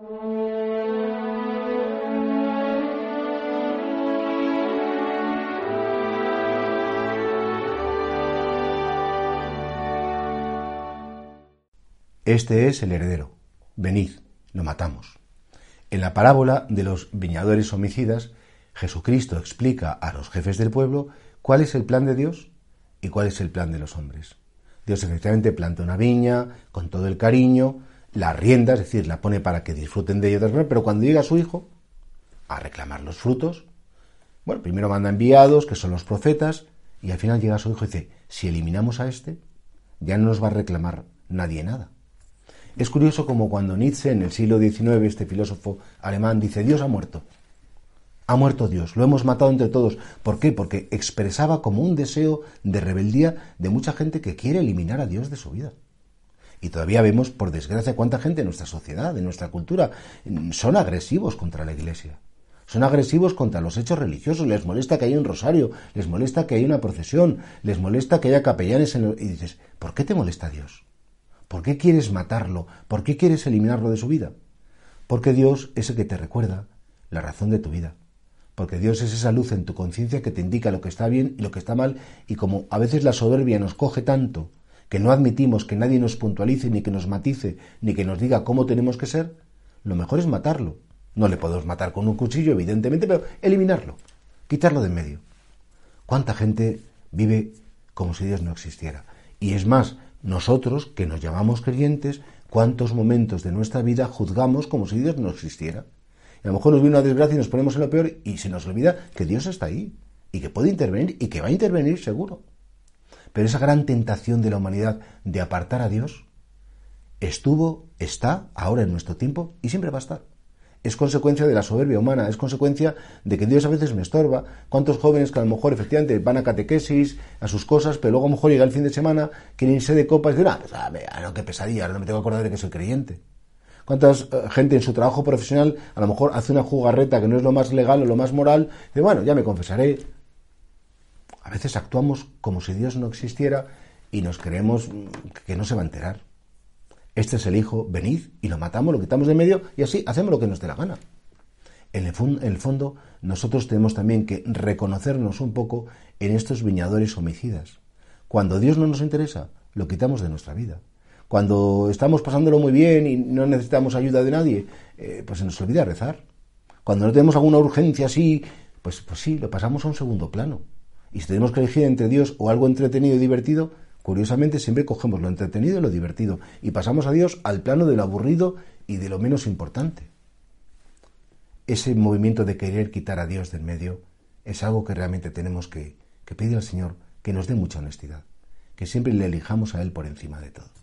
Este es el heredero. Venid, lo matamos. En la parábola de los viñadores homicidas, Jesucristo explica a los jefes del pueblo cuál es el plan de Dios y cuál es el plan de los hombres. Dios efectivamente planta una viña con todo el cariño, la rienda, es decir, la pone para que disfruten de ella, pero cuando llega su hijo a reclamar los frutos, bueno, primero manda enviados, que son los profetas, y al final llega su hijo y dice, si eliminamos a este, ya no nos va a reclamar nadie nada. Es curioso como cuando Nietzsche en el siglo XIX, este filósofo alemán, dice, Dios ha muerto. Ha muerto Dios, lo hemos matado entre todos. ¿Por qué? Porque expresaba como un deseo de rebeldía de mucha gente que quiere eliminar a Dios de su vida. Y todavía vemos, por desgracia, cuánta gente en nuestra sociedad, en nuestra cultura, son agresivos contra la Iglesia. Son agresivos contra los hechos religiosos, les molesta que haya un rosario, les molesta que haya una procesión, les molesta que haya capellanes en Y dices, ¿por qué te molesta Dios? ¿Por qué quieres matarlo? ¿Por qué quieres eliminarlo de su vida? Porque Dios es el que te recuerda la razón de tu vida. Porque Dios es esa luz en tu conciencia que te indica lo que está bien y lo que está mal. Y como a veces la soberbia nos coge tanto que no admitimos que nadie nos puntualice, ni que nos matice, ni que nos diga cómo tenemos que ser, lo mejor es matarlo. No le podemos matar con un cuchillo, evidentemente, pero eliminarlo, quitarlo de en medio. ¿Cuánta gente vive como si Dios no existiera? Y es más, nosotros, que nos llamamos creyentes, cuántos momentos de nuestra vida juzgamos como si Dios no existiera. Y a lo mejor nos viene una desgracia y nos ponemos en lo peor y se nos olvida que Dios está ahí y que puede intervenir y que va a intervenir seguro. Pero esa gran tentación de la humanidad de apartar a Dios estuvo, está ahora en nuestro tiempo y siempre va a estar es consecuencia de la soberbia humana, es consecuencia de que Dios a veces me estorba. ¿Cuántos jóvenes que a lo mejor efectivamente van a catequesis, a sus cosas, pero luego a lo mejor llega el fin de semana, quieren irse de copas y dicen, ah, pues, ah, no, qué pesadilla, ahora no me tengo que acordar de que soy creyente? ¿Cuánta eh, gente en su trabajo profesional a lo mejor hace una jugarreta que no es lo más legal o lo más moral? Dice, bueno, ya me confesaré. A veces actuamos como si Dios no existiera y nos creemos que no se va a enterar este es el hijo, venid y lo matamos, lo quitamos de medio y así hacemos lo que nos dé la gana. En el, fondo, nosotros tenemos también que reconocernos un poco en estos viñadores homicidas. Cuando Dios no nos interesa, lo quitamos de nuestra vida. Cuando estamos pasándolo muy bien y no necesitamos ayuda de nadie, eh, pues se nos olvida rezar. Cuando no tenemos alguna urgencia así, pues, pues sí, lo pasamos a un segundo plano. Y si tenemos que elegir entre Dios o algo entretenido y divertido, Curiosamente siempre cogemos lo entretenido y lo divertido y pasamos a Dios al plano de lo aburrido y de lo menos importante. Ese movimiento de querer quitar a Dios del medio es algo que realmente tenemos que, que pedir al Señor que nos dé mucha honestidad, que siempre le elijamos a Él por encima de todo.